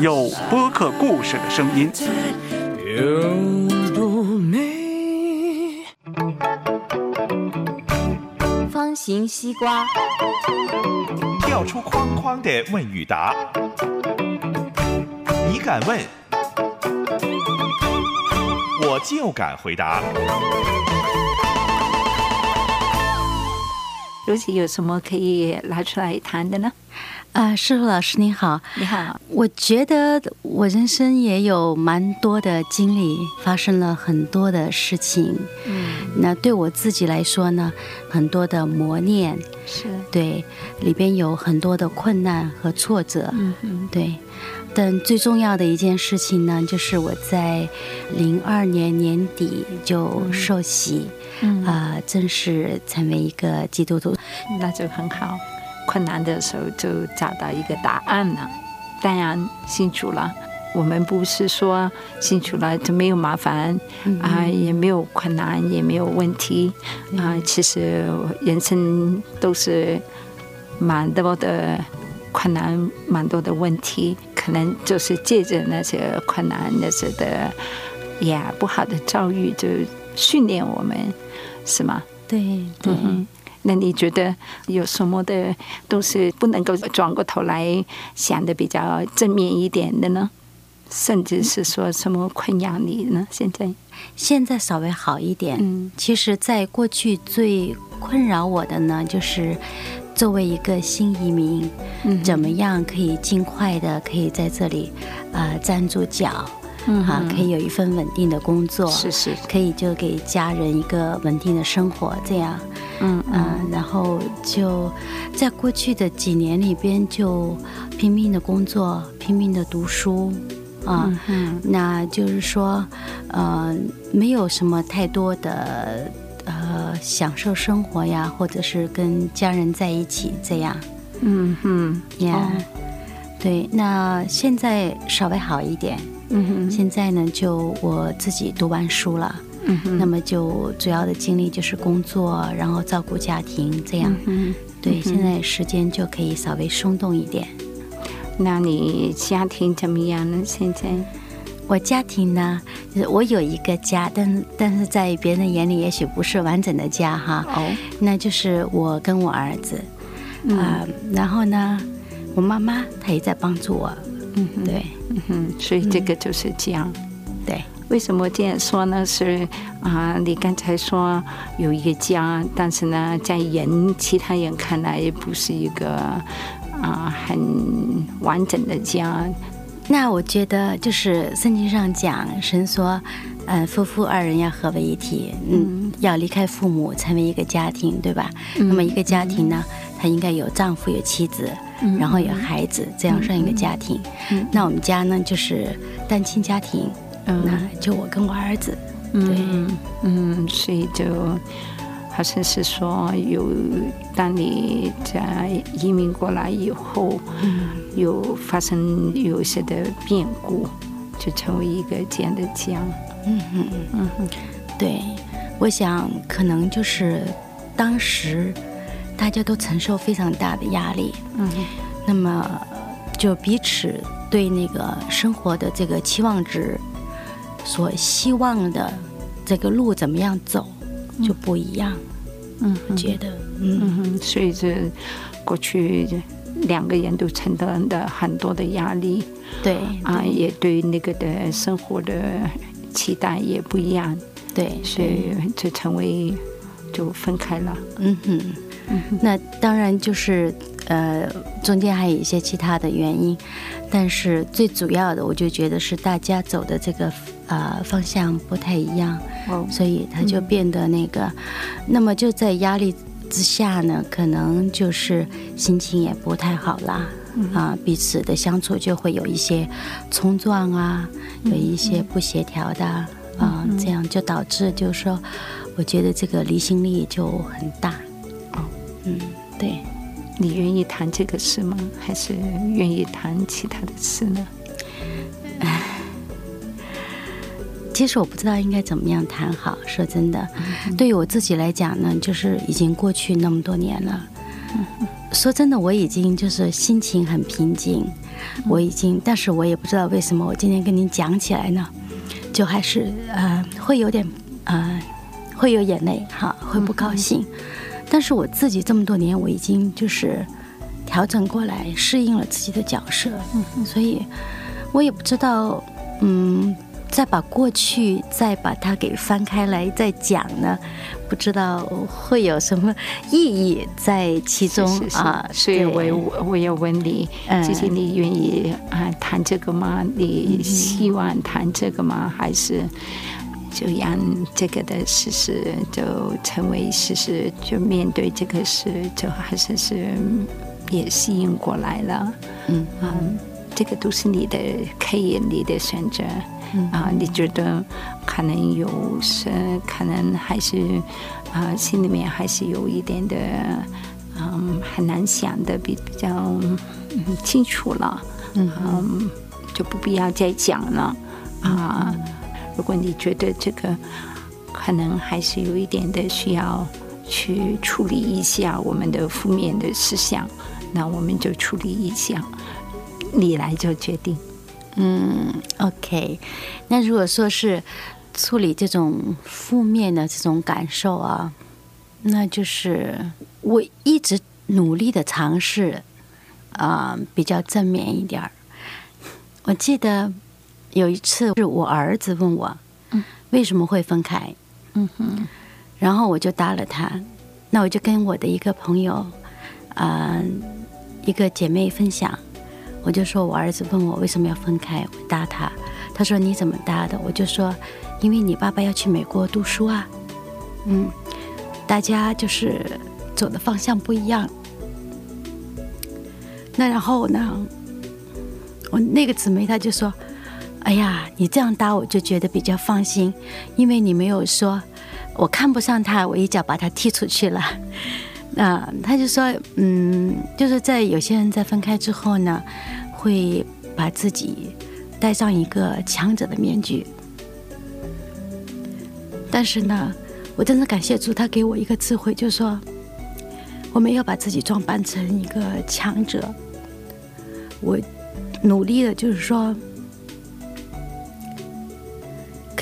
有播客故事的声音。方形西瓜，跳出框框的问与答，你敢问，我就敢回答。如姐有什么可以拿出来谈的呢？啊，师傅老师你好，你好。我觉得我人生也有蛮多的经历，发生了很多的事情。嗯，那对我自己来说呢，很多的磨练是对，里边有很多的困难和挫折。嗯嗯，对。但最重要的一件事情呢，就是我在零二年年底就受洗，啊，正式成为一个基督徒，那就很好。困难的时候就找到一个答案了。当然，信主了，我们不是说信主了就没有麻烦啊，也没有困难，也没有问题啊。其实人生都是蛮多的困难，蛮多的问题，可能就是借着那些困难、那些的呀不好的遭遇，就训练我们，是吗？对对。那你觉得有什么的都是不能够转过头来想的比较正面一点的呢？甚至是说什么困扰你呢？现在现在稍微好一点。嗯，其实，在过去最困扰我的呢，就是作为一个新移民，怎么样可以尽快的可以在这里啊站住脚。嗯，哈，可以有一份稳定的工作，是是，可以就给家人一个稳定的生活，这样，嗯嗯，然后就在过去的几年里边，就拼命的工作，拼命的读书，啊，嗯，那就是说，呃，没有什么太多的呃享受生活呀，或者是跟家人在一起这样，嗯嗯，呀，对，那现在稍微好一点。嗯哼，现在呢，就我自己读完书了，嗯哼，那么就主要的精力就是工作，然后照顾家庭，这样，嗯，对，现在时间就可以稍微松动一点。那你家庭怎么样呢？现在？我家庭呢，就是我有一个家，但但是在别人眼里也许不是完整的家哈。哦，那就是我跟我儿子，啊，然后呢，我妈妈她也在帮助我。嗯，对，嗯哼，所以这个就是这样。对，为什么这样说呢？是啊，你刚才说有一个家，但是呢，在人其他人看来不是一个啊很完整的家。那我觉得就是圣经上讲，神说，呃，夫妇二人要合为一体，嗯，要离开父母，成为一个家庭，对吧？那么一个家庭呢，他应该有丈夫，有妻子。然后有孩子，这样算一个家庭。那我们家呢，就是单亲家庭。那就我跟我儿子。对，嗯，所以就好像是说，有当你在移民过来以后，有发生有一些的变故，就成为一个这样的家。嗯嗯嗯嗯，对，我想可能就是当时。大家都承受非常大的压力，嗯，那么就彼此对那个生活的这个期望值，所希望的这个路怎么样走就不一样，嗯，觉得，嗯，所以这过去两个人都承担的很多的压力，对，啊，也对那个的生活的期待也不一样，对，所以就成为就分开了，嗯哼。那当然就是，呃，中间还有一些其他的原因，但是最主要的，我就觉得是大家走的这个呃方向不太一样，哦，所以他就变得那个，那么就在压力之下呢，可能就是心情也不太好啦，啊，彼此的相处就会有一些冲撞啊，有一些不协调的啊，这样就导致就是说，我觉得这个离心力就很大。哦，嗯，对。你愿意谈这个事吗？还是愿意谈其他的事呢？其实我不知道应该怎么样谈好。说真的，对于我自己来讲呢，就是已经过去那么多年了。说真的，我已经就是心情很平静。我已经，但是我也不知道为什么我今天跟您讲起来呢，就还是呃会有点呃会有眼泪哈，会不高兴。但是我自己这么多年，我已经就是调整过来，适应了自己的角色，所以我也不知道，嗯，再把过去再把它给翻开来再讲呢，不知道会有什么意义在其中啊。所以我我要问你，就是你愿意啊谈这个吗？你希望谈这个吗？还是？就让这个的事实就成为事实，就面对这个事，就还是是也吸引过来了。嗯嗯，这个都是你的可以你的选择。啊，你觉得可能有是可能还是啊，心里面还是有一点的嗯很难想的比比较嗯清楚了。嗯，就不必要再讲了啊。如果你觉得这个可能还是有一点的需要去处理一下我们的负面的思想，那我们就处理一下，你来做决定。嗯，OK。那如果说是处理这种负面的这种感受啊，那就是我一直努力的尝试啊，比较正面一点儿。我记得。有一次是我儿子问我，为什么会分开？嗯哼，然后我就答了他。那我就跟我的一个朋友，啊，一个姐妹分享，我就说我儿子问我为什么要分开，我答他。他说你怎么答的？我就说因为你爸爸要去美国读书啊。嗯，大家就是走的方向不一样。那然后呢，我那个姊妹她就说。哎呀，你这样搭我就觉得比较放心，因为你没有说我看不上他，我一脚把他踢出去了。那 他就说，嗯，就是在有些人在分开之后呢，会把自己戴上一个强者的面具。但是呢，我真的感谢主，他给我一个智慧，就是说，我没有把自己装扮成一个强者，我努力的，就是说。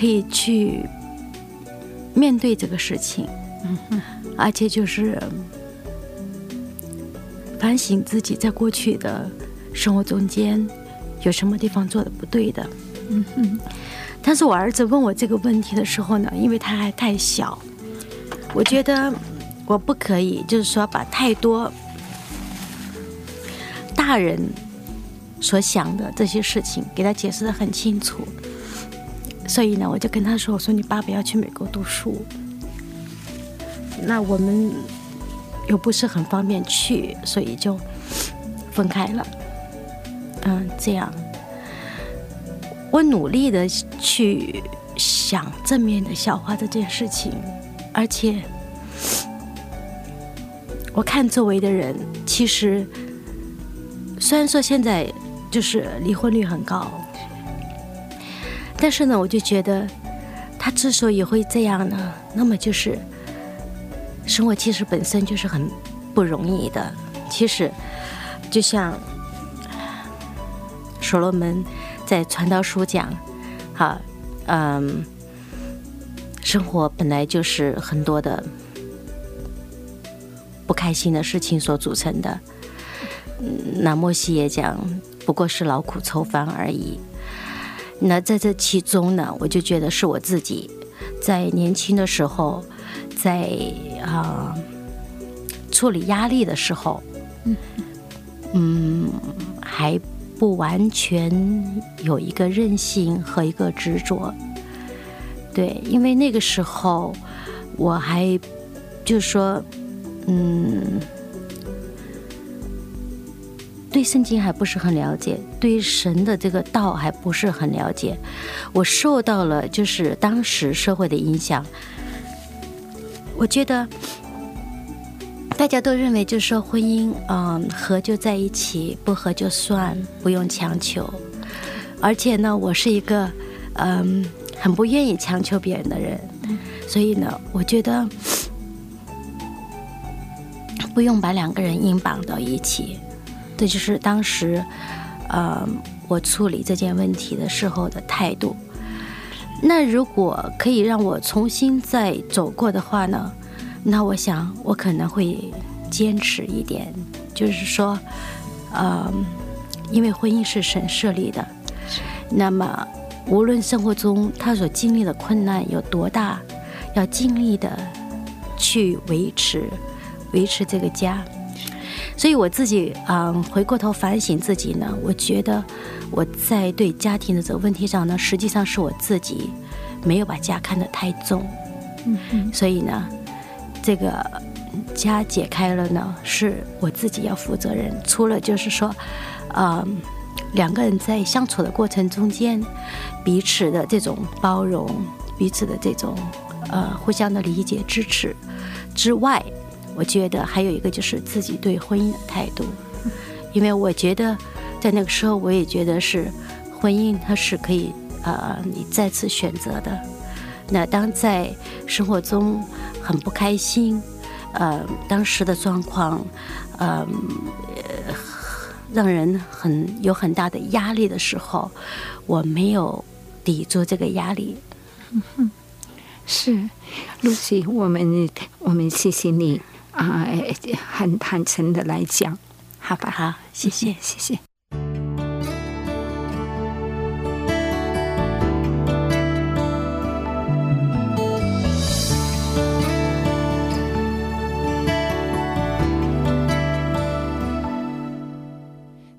可以去面对这个事情，嗯，而且就是反省自己在过去的生活中间有什么地方做的不对的，嗯哼。但是我儿子问我这个问题的时候呢，因为他还太小，我觉得我不可以，就是说把太多大人所想的这些事情给他解释的很清楚。所以呢，我就跟他说：“我说你爸爸要去美国读书，那我们又不是很方便去，所以就分开了。嗯，这样，我努力的去想正面的消化这件事情，而且我看周围的人，其实虽然说现在就是离婚率很高。”但是呢，我就觉得，他之所以会这样呢，那么就是生活其实本身就是很不容易的。其实，就像所罗门在传道书讲，哈，嗯，生活本来就是很多的不开心的事情所组成的。那莫西也讲，不过是劳苦愁烦而已。那在这其中呢，我就觉得是我自己在年轻的时候，在啊处理压力的时候，嗯，还不完全有一个韧性和一个执着。对，因为那个时候我还就是说嗯，对圣经还不是很了解，对神的这个道还不是很了解。我受到了就是当时社会的影响，我觉得大家都认为就是说婚姻，嗯，合就在一起，不合就算，不用强求。而且呢，我是一个嗯很不愿意强求别人的人，所以呢，我觉得。不用把两个人硬绑到一起，这就是当时，呃，我处理这件问题的时候的态度。那如果可以让我重新再走过的话呢？那我想我可能会坚持一点，就是说，呃，因为婚姻是神设立的，那么无论生活中他所经历的困难有多大，要尽力的去维持。维持这个家，所以我自己嗯，回过头反省自己呢，我觉得我在对家庭的这个问题上呢，实际上是我自己没有把家看得太重，嗯嗯，所以呢，这个家解开了呢，是我自己要负责任。除了就是说，嗯，两个人在相处的过程中间，彼此的这种包容，彼此的这种呃互相的理解支持之外。我觉得还有一个就是自己对婚姻的态度，因为我觉得在那个时候，我也觉得是婚姻它是可以呃你再次选择的。那当在生活中很不开心，呃当时的状况，呃让人很有很大的压力的时候，我没有抵住这个压力。是，露西，我们我们谢谢你。啊，很坦诚的来讲，好吧，好，谢谢，谢谢。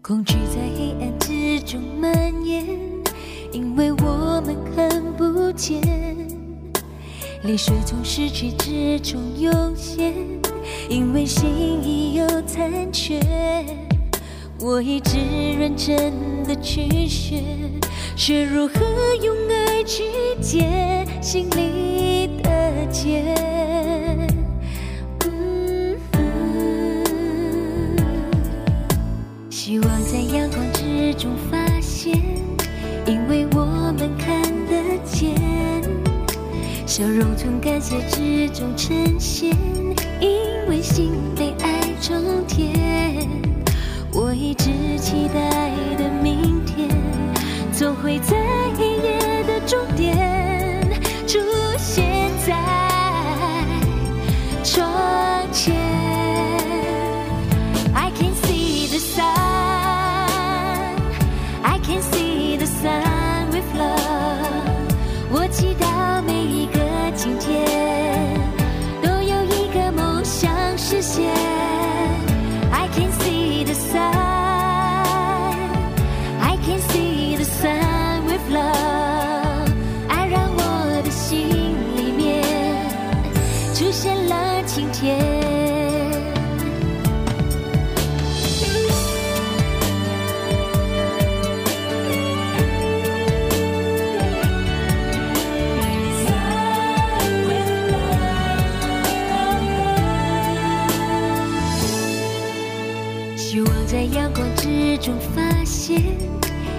恐惧在黑暗之中蔓延，因为我们看不见，泪水从失去之中涌现。因为心已有残缺，我一直认真的去学，学如何用爱去解心里的结。希望在阳光之中发现，因为我们看得见，笑容从感谢之中呈现。心被爱充填，我一直期待的明天，总会在中发现，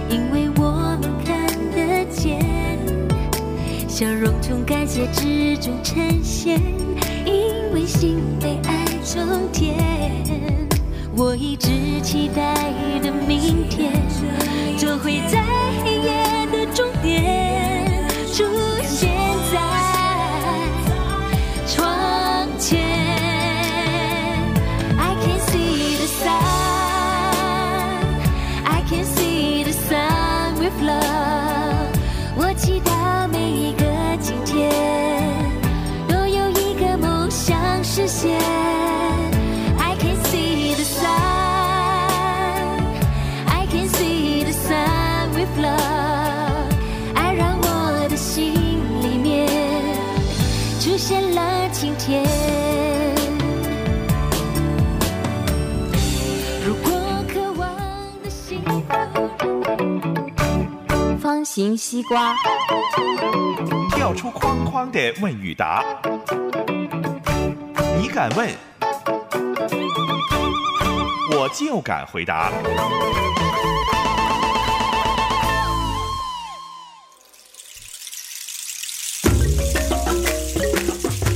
因为我们看得见，笑容从感谢之中呈现，因为心被爱充填。我一直期待的明天，就会在黑夜的终点出现出现了晴天如果渴望的方形西瓜跳出框框的问与答你敢问我就敢回答。